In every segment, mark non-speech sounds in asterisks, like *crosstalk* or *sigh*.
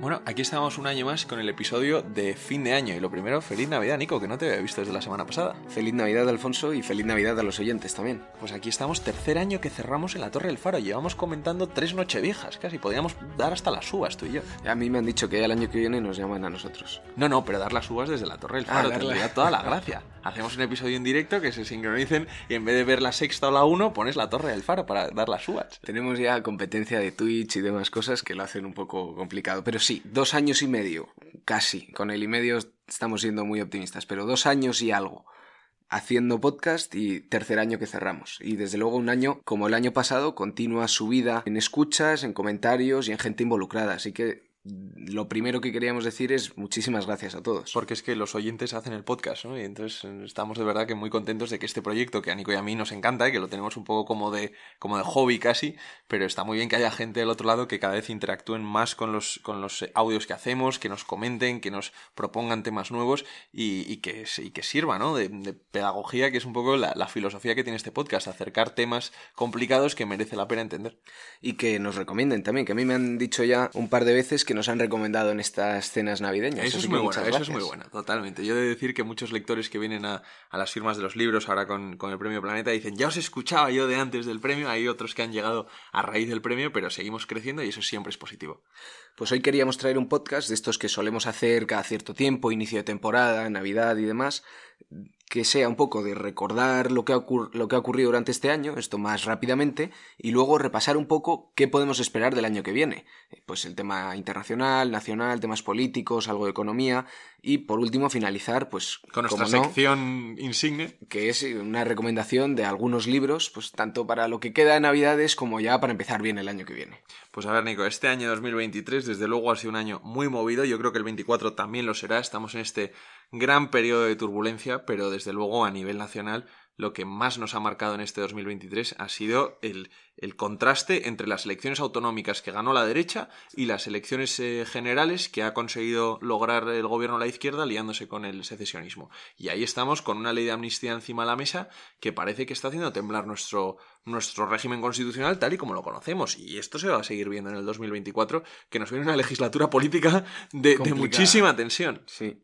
Bueno, aquí estamos un año más con el episodio de fin de año. Y lo primero, feliz Navidad, Nico, que no te había visto desde la semana pasada. Feliz Navidad, Alfonso, y feliz Navidad a los oyentes también. Pues aquí estamos, tercer año que cerramos en la Torre del Faro. Llevamos comentando tres nocheviejas, casi. Podríamos dar hasta las uvas, tú y yo. A mí me han dicho que el año que viene nos llaman a nosotros. No, no, pero dar las uvas desde la Torre del Ah, Faro. darla. tendría toda la gracia. *laughs* Hacemos un episodio en directo que se sincronicen y en vez de ver la sexta o la uno, pones la Torre del Faro para dar las uvas. Tenemos ya competencia de Twitch y demás cosas que lo hacen un poco complicado. Pero sí, dos años y medio, casi. Con el y medio estamos siendo muy optimistas, pero dos años y algo haciendo podcast y tercer año que cerramos. Y desde luego un año, como el año pasado, continua subida en escuchas, en comentarios y en gente involucrada. Así que lo primero que queríamos decir es muchísimas gracias a todos. Porque es que los oyentes hacen el podcast, ¿no? Y entonces eh, estamos de verdad que muy contentos de que este proyecto, que a Nico y a mí nos encanta, y que lo tenemos un poco como de, como de hobby casi, pero está muy bien que haya gente del otro lado que cada vez interactúen más con los, con los eh, audios que hacemos, que nos comenten, que nos propongan temas nuevos y, y que, y que sirva, ¿no? De, de pedagogía, que es un poco la, la filosofía que tiene este podcast, acercar temas complicados que merece la pena entender. Y que nos recomienden también, que a mí me han dicho ya un par de veces que nos han recomendado en estas cenas navideñas. Eso es muy bueno, eso es muy bueno, totalmente. Yo he de decir que muchos lectores que vienen a, a las firmas de los libros ahora con, con el premio Planeta dicen, ya os escuchaba yo de antes del premio, hay otros que han llegado a raíz del premio, pero seguimos creciendo y eso siempre es positivo. Pues hoy queríamos traer un podcast de estos que solemos hacer cada cierto tiempo, inicio de temporada, Navidad y demás, que sea un poco de recordar lo que, ha lo que ha ocurrido durante este año, esto más rápidamente, y luego repasar un poco qué podemos esperar del año que viene. Eh, Pues el tema internacional, nacional, temas políticos, algo de economía, y por último finalizar, pues, Con nuestra no, sección insigne, que es una recomendación de algunos libros, pues tanto para lo que queda de Navidades como ya para empezar bien el año que viene. Pues a ver, Nico, este año 2023 desde luego ha sido un año muy movido, yo creo que el 24 también lo será, estamos en este gran periodo de turbulencia, pero desde luego a nivel nacional lo que más nos ha marcado en este 2023 ha sido el, el contraste entre las elecciones autonómicas que ganó la derecha y las elecciones eh, generales que ha conseguido lograr el gobierno de la izquierda liándose con el secesionismo. Y ahí estamos con una ley de amnistía encima de la mesa que parece que está haciendo temblar nuestro, nuestro régimen constitucional tal y como lo conocemos. Y esto se va a seguir viendo en el 2024, que nos viene una legislatura política de, de muchísima tensión. Sí.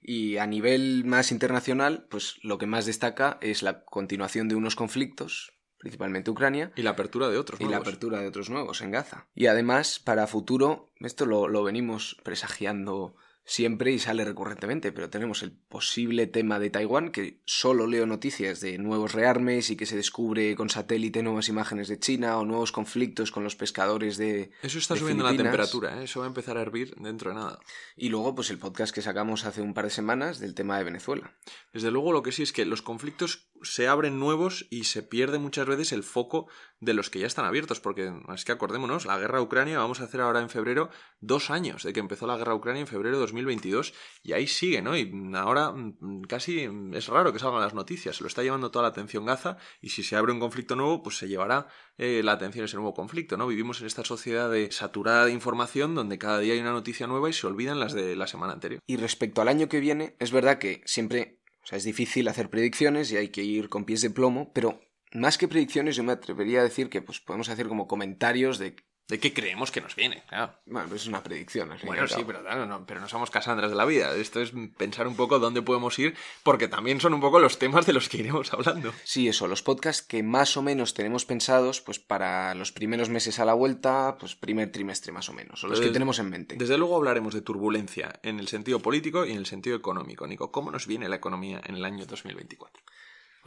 Y a nivel más internacional, pues lo que más destaca es la continuación de unos conflictos, principalmente Ucrania, Y la apertura de otros. y la nuevos. apertura de otros nuevos en Gaza. Y además, para futuro, esto lo, lo venimos presagiando siempre y sale recurrentemente, pero tenemos el posible tema de Taiwán, que solo leo noticias de nuevos rearmes y que se descubre con satélite nuevas imágenes de China o nuevos conflictos con los pescadores de... Eso está de subiendo la temperatura, ¿eh? eso va a empezar a hervir dentro de nada. Y luego, pues el podcast que sacamos hace un par de semanas del tema de Venezuela. Desde luego lo que sí es que los conflictos se abren nuevos y se pierde muchas veces el foco de los que ya están abiertos, porque es que acordémonos, la guerra a Ucrania vamos a hacer ahora en febrero dos años de que empezó la guerra a Ucrania en febrero de 2022 y ahí sigue, ¿no? Y ahora mm, casi mm, es raro que salgan las noticias, lo está llevando toda la atención Gaza y si se abre un conflicto nuevo, pues se llevará eh, la atención ese nuevo conflicto, ¿no? Vivimos en esta sociedad de saturada de información donde cada día hay una noticia nueva y se olvidan las de la semana anterior. Y respecto al año que viene, es verdad que siempre, o sea, es difícil hacer predicciones y hay que ir con pies de plomo, pero más que predicciones yo me atrevería a decir que pues podemos hacer como comentarios de... ¿De qué creemos que nos viene? Claro. Bueno, pues es una predicción. y Bueno, sí, pero, claro, no, pero no somos casandras de la vida. Esto es pensar un poco dónde podemos ir, porque también son un poco los temas de los que iremos hablando. Sí, eso, los podcasts que más o menos tenemos pensados pues para los primeros meses a la vuelta, pues primer trimestre más o menos, o los que tenemos en mente. Desde luego hablaremos de turbulencia en el sentido político y en el sentido económico. Nico, ¿cómo nos viene la economía en el año 2024?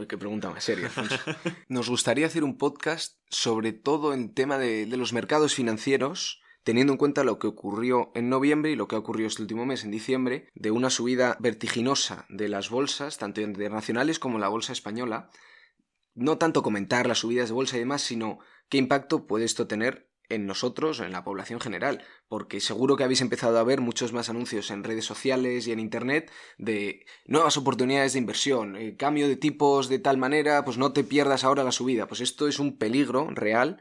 Uy, qué pregunta más seria, *laughs* Alfonso. Nos gustaría hacer un podcast sobre todo en tema de, de los mercados financieros, teniendo en cuenta lo que ocurrió en noviembre y lo que ha ocurrido este último mes, en diciembre, de una subida vertiginosa de las bolsas, tanto internacionales como la bolsa española. No tanto comentar las subidas de bolsa y demás, sino qué impacto puede esto tener en nosotros, en la población general, porque seguro que habéis empezado a ver muchos más anuncios en redes sociales y en internet de nuevas oportunidades de inversión, eh, cambio de tipos de tal manera, pues no te pierdas ahora la subida. Pues esto es un peligro real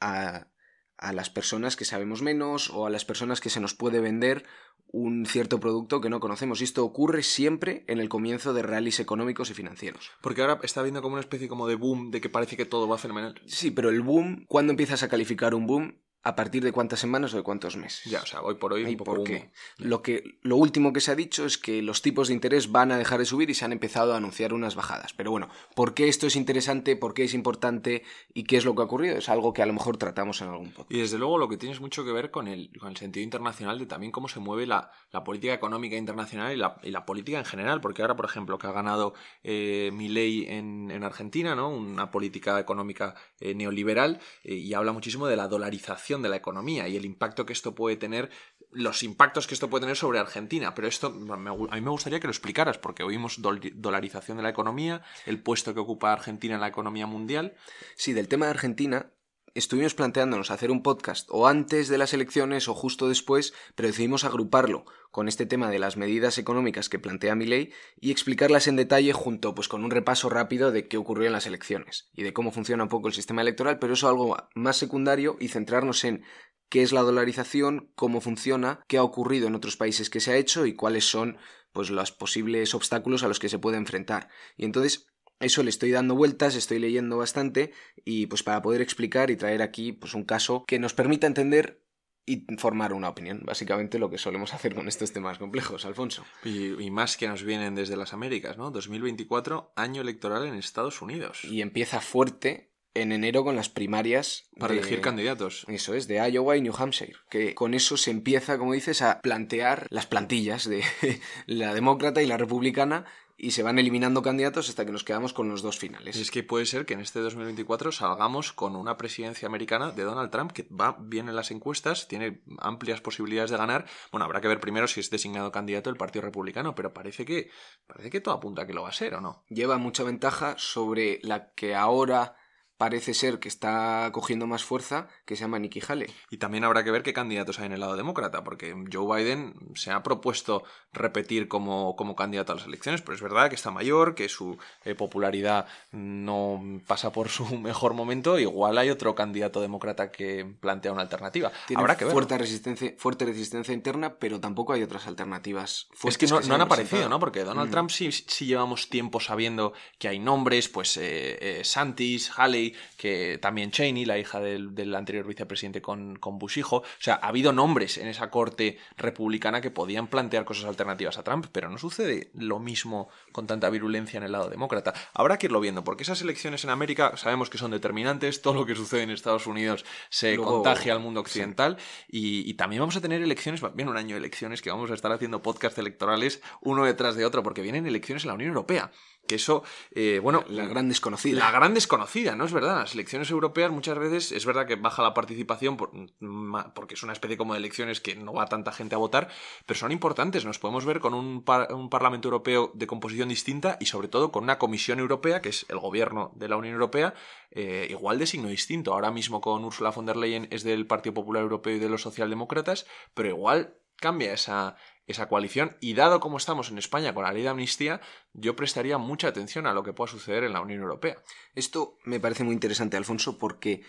a, a las personas que sabemos menos o a las personas que se nos puede vender un cierto producto que no conocemos. Y esto ocurre siempre en el comienzo de rallies económicos y financieros. Porque ahora está habiendo como una especie como de boom de que parece que todo va fenomenal. Sí, pero el boom, ¿cuándo empiezas a calificar un boom? A partir de cuántas semanas o de cuántos meses. Ya, o sea, hoy por hoy un poco porque lo que lo último que se ha dicho es que los tipos de interés van a dejar de subir y se han empezado a anunciar unas bajadas. Pero bueno, ¿por qué esto es interesante? ¿Por qué es importante? ¿Y qué es lo que ha ocurrido? Es algo que a lo mejor tratamos en algún punto. Y desde luego lo que tienes mucho que ver con el, con el sentido internacional de también cómo se mueve la, la política económica internacional y la, y la, política en general. Porque ahora, por ejemplo, que ha ganado eh, Milei en, en Argentina, ¿no? Una política económica eh, neoliberal eh, y habla muchísimo de la dolarización de la economía y el impacto que esto puede tener, los impactos que esto puede tener sobre Argentina. Pero esto a mí me gustaría que lo explicaras, porque oímos dolarización de la economía, el puesto que ocupa Argentina en la economía mundial. Sí, del tema de Argentina estuvimos planteándonos hacer un podcast o antes de las elecciones o justo después, pero decidimos agruparlo con este tema de las medidas económicas que plantea mi ley y explicarlas en detalle junto pues con un repaso rápido de qué ocurrió en las elecciones y de cómo funciona un poco el sistema electoral, pero eso algo más secundario y centrarnos en qué es la dolarización, cómo funciona, qué ha ocurrido en otros países que se ha hecho y cuáles son pues los posibles obstáculos a los que se puede enfrentar. Y entonces eso le estoy dando vueltas, estoy leyendo bastante y pues para poder explicar y traer aquí pues un caso que nos permita entender y formar una opinión, básicamente lo que solemos *laughs* hacer con estos temas complejos, Alfonso. Y, más que nos vienen desde las Américas, ¿no? 2024, año electoral en Estados Unidos. Y empieza fuerte en enero con las primarias. Para elegir candidatos. Eso es, de Iowa y New Hampshire. Que con eso se empieza, como dices, a plantear las plantillas de *laughs* la demócrata y la republicana y se van eliminando candidatos hasta que nos quedamos con los dos finales. Es que puede ser que en este 2024 salgamos con una presidencia americana de Donald Trump que va bien en las encuestas, tiene amplias posibilidades de ganar. Bueno, habrá que ver primero si es designado candidato el Partido Republicano, pero parece que parece que todo apunta a que lo va a ser, ¿o no? Lleva mucha ventaja sobre la que ahora parece ser que está cogiendo más fuerza, que se llama Nikki Haley. Y también habrá que ver qué candidatos hay en el lado demócrata, porque Joe Biden se ha propuesto repetir como, como candidato a las elecciones, pero es verdad que está mayor, que su eh, popularidad no pasa por su *laughs* mejor momento, igual hay otro candidato demócrata que plantea una alternativa. habrá que ver. Fuerte resistencia, fuerte resistencia interna, pero tampoco hay otras alternativas. Es que no, han aparecido, ¿no? Porque Donald mm. Trump sí, sí llevamos tiempo sabiendo que hay nombres, pues eh, eh, Santis, Haley, que también Cheney, la hija del, anterior vicepresidente con, con, Bush hijo. O sea, ha habido nombres en esa corte republicana que podían plantear cosas alternativas a Trump, pero no sucede lo mismo con tanta virulencia en el lado demócrata. Habrá que irlo viendo, porque esas elecciones en América sabemos que son determinantes, todo lo que sucede en Estados Unidos se contagia al mundo occidental y, también vamos a tener elecciones, viene un año de elecciones que vamos a estar haciendo podcast electorales uno detrás de otro, porque vienen elecciones en la Unión Europea. Que eso, eh, bueno... La gran desconocida. La gran desconocida, ¿no es verdad? Las elecciones europeas muchas veces es verdad que baja la participación porque es una especie como de elecciones que no va tanta gente a votar, pero son importantes. Nos podemos ver con un, un Parlamento Europeo de composición distinta y sobre todo con una Comisión Europea, que es el gobierno de la Unión Europea, eh, igual de signo distinto. Ahora mismo con Ursula von der Leyen es del Partido Popular Europeo y de los Socialdemócratas, pero igual cambia esa, esa coalición y dado como estamos en España con la ley de amnistía, yo prestaría mucha atención a lo que pueda suceder en la Unión Europea. Esto me parece muy interesante, Alfonso, porque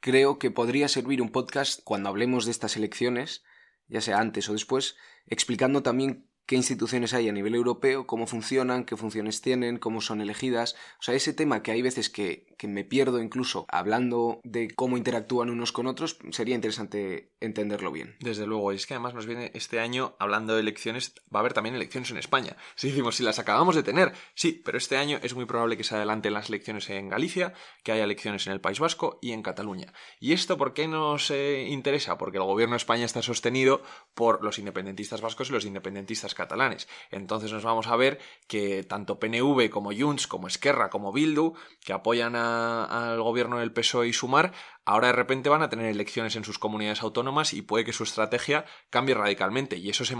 creo que podría servir un podcast cuando hablemos de estas elecciones, ya sea antes o después, explicando también qué instituciones hay a nivel europeo, cómo funcionan, qué funciones tienen, cómo son elegidas. O sea, ese tema que hay veces que, que, me pierdo incluso hablando de cómo interactúan unos con otros, sería interesante entenderlo bien. Desde luego, y es que además nos viene este año, hablando de elecciones, va a haber también elecciones en España. Si decimos, si las acabamos de tener, sí, pero este año es muy probable que se adelanten las elecciones en Galicia, que haya elecciones en el País Vasco y en Cataluña. ¿Y esto por qué nos eh, interesa? Porque el gobierno de España está sostenido por los independentistas vascos y los independentistas catalanes. Entonces nos vamos a ver que tanto PNV como Junts, como Esquerra, como Bildu, que apoyan al gobierno del PSOE y Sumar, ahora de repente van a tener elecciones en sus comunidades autónomas y puede que su estrategia cambie radicalmente y eso se,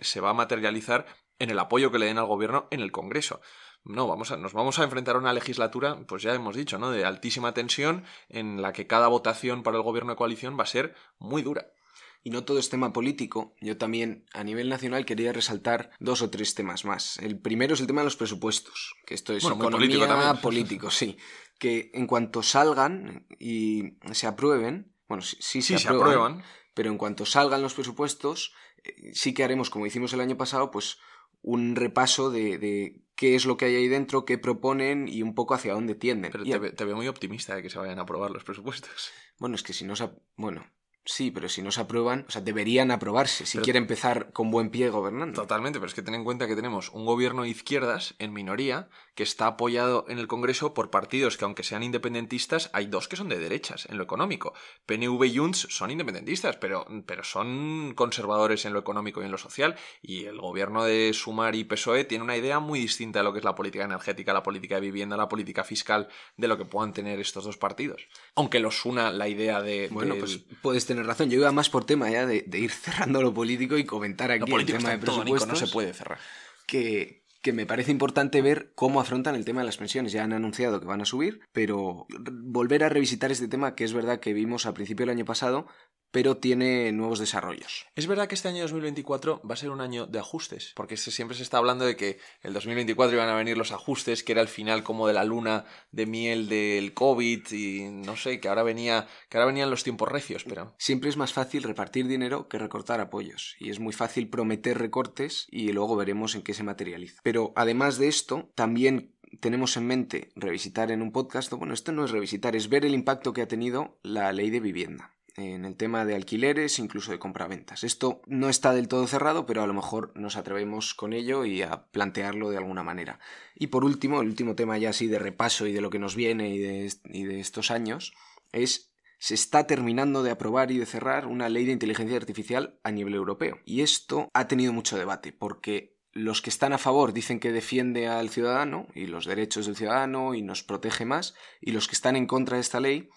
se va a materializar en el apoyo que le den al gobierno en el Congreso. No, vamos a, nos vamos a enfrentar a una legislatura, pues ya hemos dicho, ¿no? De altísima tensión, en la que cada votación para el gobierno de coalición va a ser muy dura. Y no todo es tema político. Yo también, a nivel nacional, quería resaltar dos o tres temas más. El primero es el tema de los presupuestos, que esto es economía político, sí. Que en cuanto salgan y se aprueben, bueno, sí, se, aprueban, pero en cuanto salgan los presupuestos, eh, sí que haremos, como hicimos el año pasado, pues un repaso de, qué es lo que hay ahí dentro, qué proponen y un poco hacia dónde tienden. Pero te, veo muy optimista de que se vayan a aprobar los presupuestos. Bueno, es que si no se... Bueno, Sí, pero si no se aprueban, o sea, deberían aprobarse si quiere empezar con buen pie gobernando. Totalmente, pero es que ten en cuenta que tenemos un gobierno de izquierdas en minoría que está apoyado en el Congreso por partidos que, aunque sean independentistas, hay dos que son de derechas en lo económico. PNV y Junts son independentistas, pero, pero son conservadores en lo económico y en lo social. Y el gobierno de Sumar y PSOE tiene una idea muy distinta de lo que es la política energética, la política de vivienda, la política fiscal, de lo que puedan tener estos dos partidos. Aunque los una la idea de. Bueno, pues puedes tener razón. Yo iba más por tema ya de, ir cerrando lo político y comentar aquí el tema de presupuestos. no se puede cerrar. Que, que me parece importante ver cómo afrontan el tema de las pensiones. Ya han anunciado que van a subir, pero volver a revisitar este tema que es verdad que vimos al principio del año pasado, pero tiene nuevos desarrollos. Es verdad que este año 2024 va a ser un año de ajustes, porque siempre se está hablando de que el 2024 iban a venir los ajustes, que era el final como de la luna de miel del COVID y no sé, que ahora venía que ahora venían los tiempos recios, pero siempre es más fácil repartir dinero que recortar apoyos y es muy fácil prometer recortes y luego veremos en qué se materializa. Pero además de esto, también tenemos en mente revisitar en un podcast, bueno, esto no es revisitar, es ver el impacto que ha tenido la ley de vivienda en el tema de alquileres, incluso de compraventas. Esto no está del todo cerrado, pero a lo mejor nos atrevemos con ello y a plantearlo de alguna manera. Y por último, el último tema ya así de repaso y de lo que nos viene y de, y de estos años es se está terminando de aprobar y de cerrar una ley de inteligencia artificial a nivel europeo. Y esto ha tenido mucho debate, porque los que están a favor dicen que defiende al ciudadano y los derechos del ciudadano y nos protege más, y los que están en contra de esta ley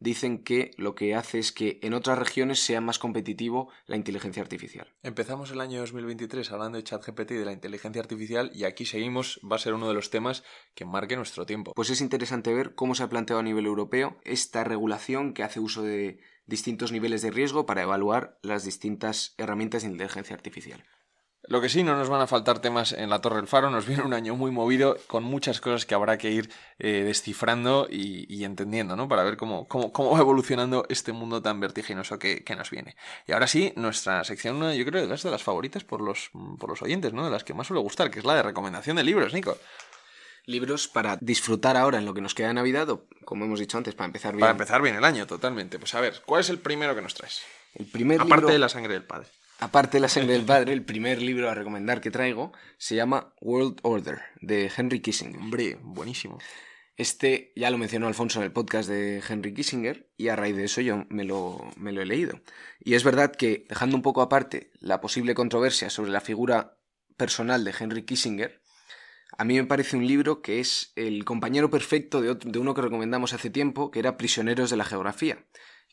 dicen que lo que hace es que en otras regiones sea más competitivo la inteligencia artificial. Empezamos el año 2023 hablando de ChatGPT y de la inteligencia artificial y aquí seguimos, va a ser uno de los temas que marque nuestro tiempo. Pues es interesante ver cómo se ha planteado a nivel europeo esta regulación que hace uso de distintos niveles de riesgo para evaluar las distintas herramientas de inteligencia artificial. Lo que sí, no nos van a faltar temas en la Torre del Faro. Nos viene un año muy movido con muchas cosas que habrá que ir eh, descifrando y, entendiendo, ¿no? Para ver cómo, cómo, cómo, va evolucionando este mundo tan vertiginoso que, que, nos viene. Y ahora sí, nuestra sección, yo creo, es de las favoritas por los, por los oyentes, ¿no? De las que más suele gustar, que es la de recomendación de libros, Nico. Libros para disfrutar ahora en lo que nos queda de Navidad o, como hemos dicho antes, para empezar bien. Para empezar bien el año, totalmente. Pues a ver, ¿cuál es el primero que nos traes? El primer Aparte de La sangre del padre. Aparte de La sangre del padre, el primer libro a recomendar que traigo se llama World Order, de Henry Kissinger. Hombre, buenísimo. Este ya lo mencionó Alfonso en el podcast de Henry Kissinger y a raíz de eso yo me lo, me lo he leído. Y es verdad que, dejando un poco aparte la posible controversia sobre la figura personal de Henry Kissinger, a mí me parece un libro que es el compañero perfecto de, de uno que recomendamos hace tiempo, que era Prisioneros de la Geografía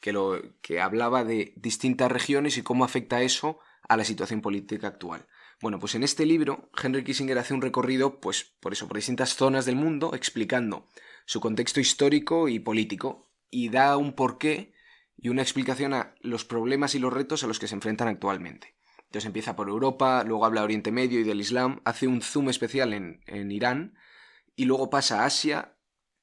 que, lo, que hablaba de distintas regiones y cómo afecta eso a la situación política actual. Bueno, pues en este libro Henry Kissinger hace un recorrido, pues por eso, por distintas zonas del mundo, explicando su contexto histórico y político, y da un porqué y una explicación a los problemas y los retos a los que se enfrentan actualmente. Entonces empieza por Europa, luego habla de Oriente Medio y del Islam, hace un zoom especial en, en Irán, y luego pasa a Asia,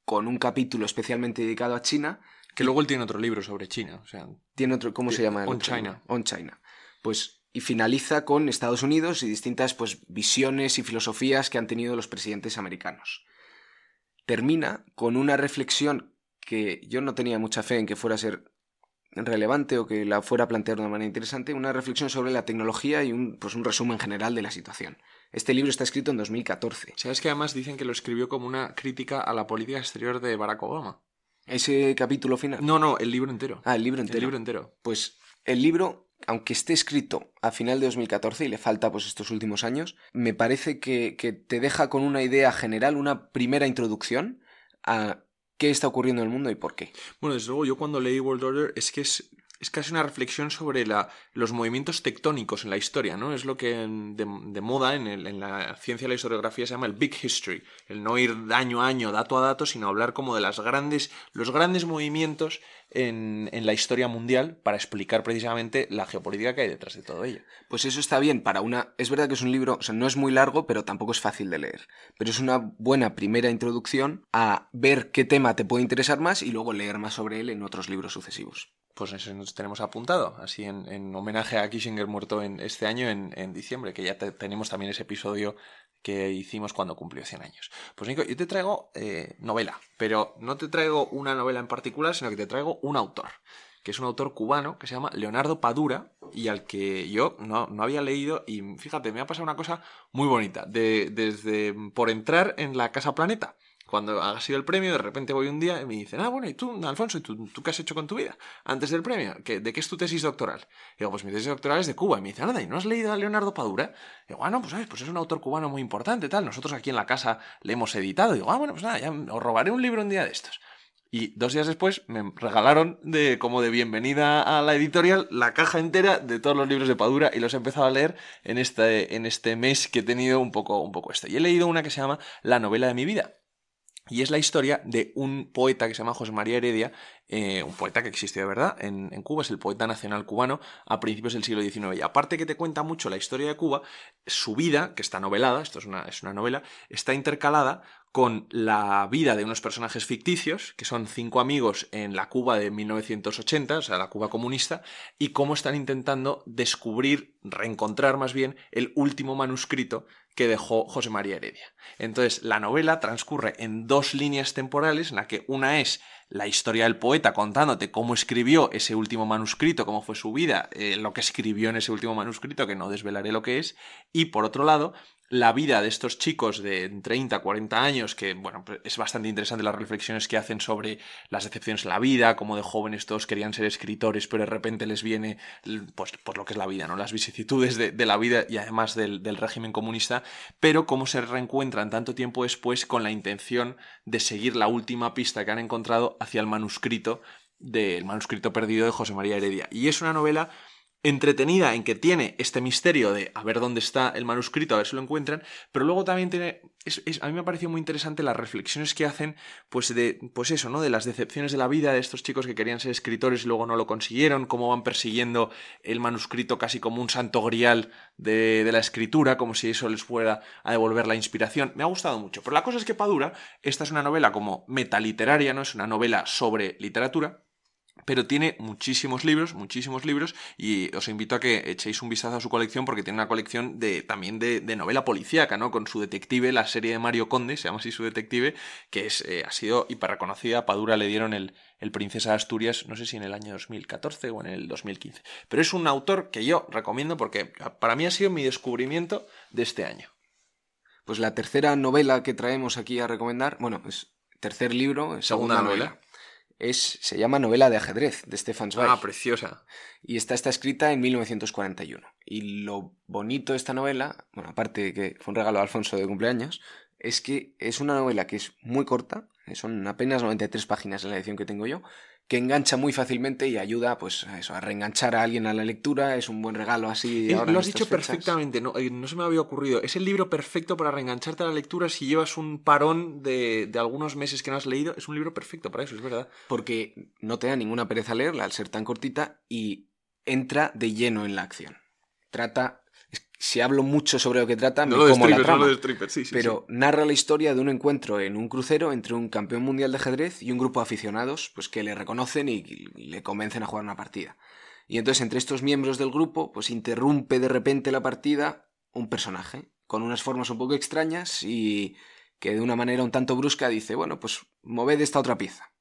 con un capítulo especialmente dedicado a China, que luego él tiene otro libro sobre China. O sea, tiene otro, ¿cómo se llama? On China. On China. Pues, y finaliza con Estados Unidos y distintas pues, visiones y filosofías que han tenido los presidentes americanos. Termina con una reflexión que yo no tenía mucha fe en que fuera a ser relevante o que la fuera a plantear de una manera interesante, una reflexión sobre la tecnología y un, pues un resumen general de la situación. Este libro está escrito en 2014. ¿Sabes que además dicen que lo escribió como una crítica a la política exterior de Barack Obama? ¿Ese capítulo final? No, no, el libro entero. Ah, el libro entero. El libro entero. Pues el libro, aunque esté escrito a final de 2014 y le falta pues estos últimos años, me parece que, que te deja con una idea general, una primera introducción a qué está ocurriendo en el mundo y por qué. Bueno, desde luego yo cuando leí World Order es que es es casi una reflexión sobre la, los movimientos tectónicos en la historia, ¿no? Es lo que de, moda en, la ciencia de la historiografía se llama el Big History, el no ir año a año, dato a dato, sino hablar como de las grandes, los grandes movimientos en, en, la historia mundial para explicar precisamente la geopolítica que hay detrás de todo ello. Pues eso está bien para una... Es verdad que es un libro, o sea, no es muy largo, pero tampoco es fácil de leer. Pero es una buena primera introducción a ver qué tema te puede interesar más y luego leer más sobre él en otros libros sucesivos pues eso nos tenemos apuntado, así en, homenaje a Kissinger muerto en este año, en, diciembre, que ya tenemos también ese episodio que hicimos cuando cumplió 100 años. Pues Nico, yo te traigo eh, novela, pero no te traigo una novela en particular, sino que te traigo un autor. que es un autor cubano que se llama Leonardo Padura y al que yo no, no había leído y fíjate, me ha pasado una cosa muy bonita, de, desde por entrar en la Casa Planeta cuando ha sido el premio, de repente voy un día y me dicen, ah, bueno, ¿y tú, Alfonso, ¿y tú, qué has hecho con tu vida antes del premio? ¿De qué es tu tesis doctoral? Y digo, pues mi tesis doctoral es de Cuba. Y me dicen, nada, ¿y no has leído a Leonardo Padura? Digo, ah, no, pues sabes, pues es un autor cubano muy importante, tal. Nosotros aquí en la casa le hemos editado. Digo, ah, bueno, pues nada, ya os robaré un libro un día de estos. Y dos días después me regalaron de como de bienvenida a la editorial la caja entera de todos los libros de Padura y los he empezado a leer en este, en este mes que he tenido un poco, un poco este. Y he leído una que se llama La novela de mi vida, y es la historia de un poeta que se llama José María Heredia, eh, un poeta que existió de verdad en, Cuba, es el poeta nacional cubano a principios del siglo XIX. Y aparte que te cuenta mucho la historia de Cuba, su vida, que está novelada, esto es una, es una novela, está intercalada con la vida de unos personajes ficticios, que son cinco amigos en la Cuba de 1980, o sea, la Cuba comunista, y cómo están intentando descubrir, reencontrar más bien, el último manuscrito que dejó José María Heredia. Entonces, la novela transcurre en dos líneas temporales, en la que una es la historia del poeta contándote cómo escribió ese último manuscrito, cómo fue su vida, eh, lo que escribió en ese último manuscrito, que no desvelaré lo que es, y por otro lado, la vida de estos chicos de 30, 40 años, que, bueno, pues, es bastante interesante las reflexiones que hacen sobre las decepciones de la vida, como de jóvenes todos querían ser escritores, pero de repente les viene, pues, pues lo que es la vida, ¿no? Las vicisitudes de, la vida y además del, del, régimen comunista, pero cómo se reencuentran tanto tiempo después con la intención de seguir la última pista que han encontrado hacia el manuscrito del manuscrito perdido de José María Heredia. Y es una novela entretenida en que tiene este misterio de a ver dónde está el manuscrito, a ver si lo encuentran, pero luego también tiene, a mí me ha parecido muy interesante las reflexiones que hacen, pues de, pues eso, ¿no? De las decepciones de la vida de estos chicos que querían ser escritores y luego no lo consiguieron, cómo van persiguiendo el manuscrito casi como un santo grial de, de la escritura, como si eso les fuera a devolver la inspiración. Me ha gustado mucho, pero la cosa es que Padura, esta es una novela como metaliteraria, ¿no? Es una novela sobre literatura, pero tiene muchísimos libros, muchísimos libros, y os invito a que echéis un vistazo a su colección porque tiene una colección de, también de, novela policíaca, ¿no? Con su detective, la serie de Mario Conde, se llama así su detective, que es, eh, ha sido hiper reconocida. A Padura le dieron el, el Princesa de Asturias, no sé si en el año 2014 o en el 2015. Pero es un autor que yo recomiendo porque para mí ha sido mi descubrimiento de este año. Pues la tercera novela que traemos aquí a recomendar, bueno, es tercer libro, segunda, novela es, se llama Novela de ajedrez de Stefan Zweig. Ah, preciosa. Y esta está escrita en 1941. Y lo bonito de esta novela, bueno, aparte de que fue un regalo a Alfonso de cumpleaños, es que es una novela que es muy corta, son apenas 93 páginas en la edición que tengo yo, que engancha muy fácilmente y ayuda pues a eso, a reenganchar a alguien a la lectura, es un buen regalo así. Eh, lo has dicho perfectamente, no, eh, no, se me había ocurrido. Es el libro perfecto para reengancharte a la lectura si llevas un parón de, de, algunos meses que no has leído, es un libro perfecto para eso, es verdad. Porque no te da ninguna pereza leerla al ser tan cortita y entra de lleno en la acción. Trata si hablo mucho sobre lo que trata, me como la trama. pero narra la historia de un encuentro en un crucero entre un campeón mundial de ajedrez y un grupo de aficionados pues, que le reconocen y le convencen a jugar una partida. Y entonces entre estos miembros del grupo pues interrumpe de repente la partida un personaje con unas formas un poco extrañas y que de una manera un tanto brusca dice, bueno, pues moved esta otra pieza.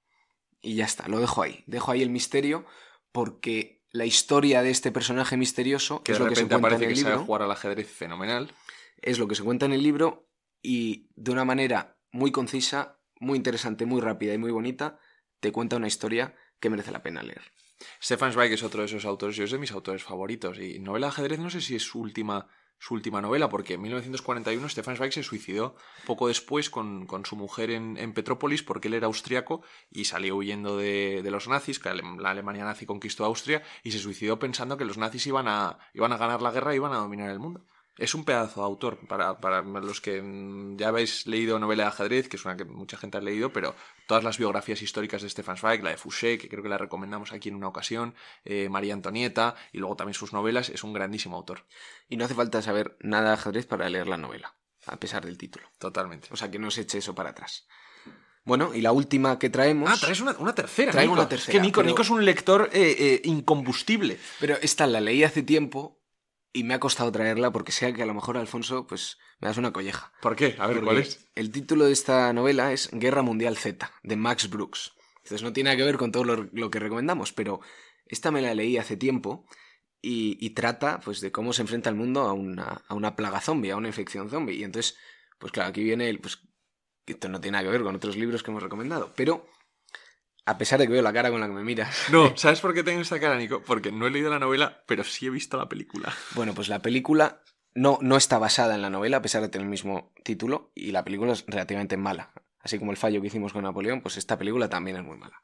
Y ya está, lo dejo ahí. Dejo ahí el misterio porque la historia de este personaje misterioso, que es lo que se cuenta en el libro. jugar al ajedrez fenomenal. Es lo que se cuenta en el libro y de una manera muy concisa, muy interesante, muy rápida y muy bonita, te cuenta una historia que merece la pena leer. Stefan Zweig es otro de esos autores, yo es de mis autores favoritos y novela de ajedrez no sé si es su última su última novela, porque en 1941 Stefan Zweig se suicidó poco después con, su mujer en, Petrópolis porque él era austriaco y salió huyendo de, los nazis, que la Alemania nazi conquistó Austria, y se suicidó pensando que los nazis iban a, iban a ganar la guerra y iban a dominar el mundo. Es un pedazo de autor para, para, los que ya habéis leído novela de ajedrez, que es una que mucha gente ha leído, pero todas las biografías históricas de Stefan Zweig, la de Fouché, que creo que la recomendamos aquí en una ocasión, eh, María Antonieta, y luego también sus novelas, es un grandísimo autor. Y no hace falta saber nada de ajedrez para leer la novela, a pesar del título. Totalmente. O sea que no se eche eso para atrás. Bueno, y la última que traemos. Ah, traes una, tercera. Traigo una tercera. que Nico, Nico es un lector eh, eh, incombustible. Pero esta la leí hace tiempo y me ha costado traerla porque sea que a lo mejor Alfonso pues me das una colleja. ¿Por qué? A ver, ¿cuál es? El título de esta novela es Guerra Mundial Z, de Max Brooks. Entonces no tiene nada que ver con todo lo, que recomendamos, pero Esta me la leí hace tiempo y, trata pues de cómo se enfrenta el mundo a una, a una plaga zombie, a una infección zombie. Y entonces, pues claro, aquí viene el... Pues, esto no tiene nada que ver con otros libros que hemos recomendado, pero a pesar de que veo la cara con la que me miras. No, *laughs* ¿sabes por qué tengo esta cara, Nico? Porque no he leído la novela, pero sí he visto la película. Bueno, pues la película no, no está basada en la novela, a pesar de tener el mismo título, y la película es relativamente mala. Así como el fallo que hicimos con Napoleón, pues esta película también es muy mala.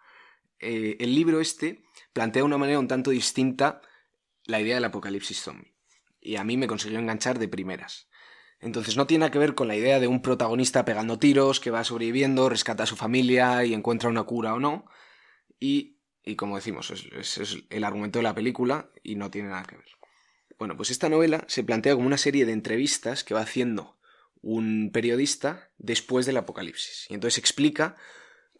Eh, el libro este plantea de una manera un tanto distinta la idea del apocalipsis zombie. Y a mí me consiguió enganchar de primeras. Entonces no tiene nada que ver con la idea de un protagonista pegando tiros, que va sobreviviendo, rescata a su familia y encuentra una cura o no. Y, y como decimos, es, es el argumento de la película y no tiene nada que ver. Bueno, pues esta novela se plantea como una serie de entrevistas que va haciendo un periodista después del apocalipsis. Y entonces explica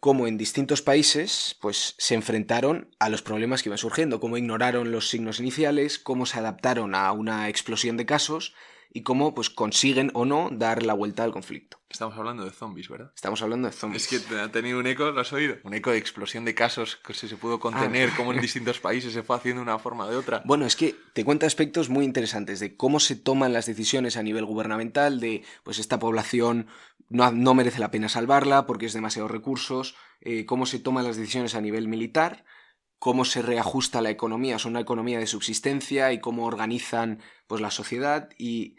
cómo en distintos países pues se enfrentaron a los problemas que iban surgiendo, cómo ignoraron los signos iniciales, cómo se adaptaron a una explosión de casos y cómo pues consiguen o no dar la vuelta al conflicto. Estamos hablando de zombies, ¿verdad? Estamos hablando de zombies. Es que te ha tenido un eco, ¿lo has oído? Un eco de explosión de casos que se pudo contener, ah. cómo en *laughs* distintos países se fue haciendo una forma de otra. Bueno, es que te cuenta aspectos muy interesantes de cómo se toman las decisiones a nivel gubernamental, de pues esta población no, no merece la pena salvarla porque es demasiados recursos, eh, cómo se toman las decisiones a nivel militar, cómo se reajusta la economía, es una economía de subsistencia y cómo organizan pues la sociedad y,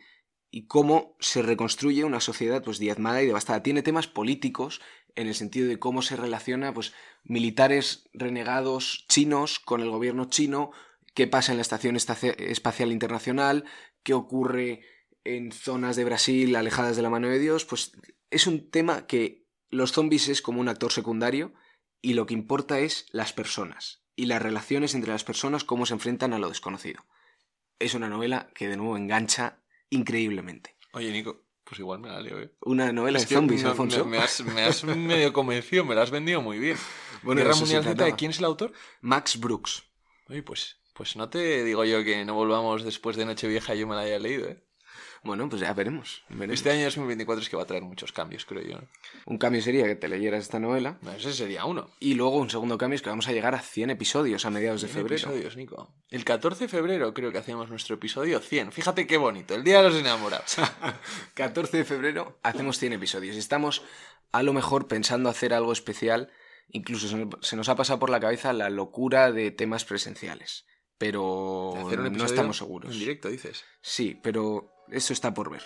y cómo se reconstruye una sociedad pues diezmada y devastada. Tiene temas políticos en el sentido de cómo se relaciona pues militares renegados chinos con el gobierno chino, qué pasa en la Estación Espacial Internacional, qué ocurre en zonas de Brasil alejadas de la mano de Dios, pues es un tema que los zombies es como un actor secundario y lo que importa es las personas y las relaciones entre las personas, cómo se enfrentan a lo desconocido. Es una novela que de nuevo engancha increíblemente. Oye, Nico, pues igual me la leo, ¿eh? Una novela de zombies, Alfonso. Me, has, *laughs* medio convencido, me la has vendido muy bien. Bueno, Guerra Mundial Z, ¿de quién es el autor? Max Brooks. Oye, pues, pues no te digo yo que no volvamos después de Nochevieja y yo me la haya leído, ¿eh? Bueno, pues ya veremos, Este año 2024 es que va a traer muchos cambios, creo yo. Un cambio sería que te leyeras esta novela. ese sería uno. Y luego un segundo cambio es que vamos a llegar a 100 episodios a mediados de febrero. episodios, Nico. El 14 de febrero creo que hacemos nuestro episodio 100. Fíjate qué bonito, el Día de los Enamorados. *laughs* 14 de febrero hacemos 100 episodios. Estamos a lo mejor pensando hacer algo especial. Incluso se nos ha pasado por la cabeza la locura de temas presenciales. Pero no estamos seguros. En directo, dices. Sí, pero eso está por ver.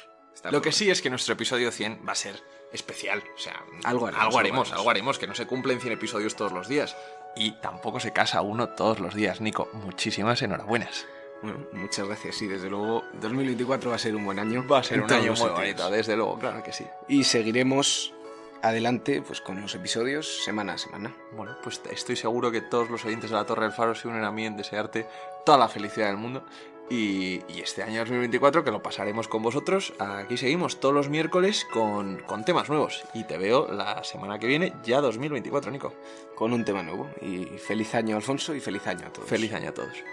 Lo que sí es que nuestro episodio 100 va a ser especial. O sea, algo haremos, algo haremos, que no se cumplen 100 episodios todos los días. Y tampoco se casa uno todos los días, Nico. Muchísimas enhorabuenas. Bueno, muchas gracias. Sí, desde luego, 2024 va a ser un buen año. Va a ser un año muy bonito, desde luego, claro que sí. Y seguiremos adelante pues con los episodios semana a semana. Bueno, pues estoy seguro que todos los oyentes de la Torre del Faro se unen a mí en desearte toda la felicidad del mundo y, este año 2024, que lo pasaremos con vosotros, aquí seguimos todos los miércoles con, con, temas nuevos. Y te veo la semana que viene, ya 2024, Nico. Con un tema nuevo. Y feliz año, Alfonso, y feliz año a todos. Feliz año a todos.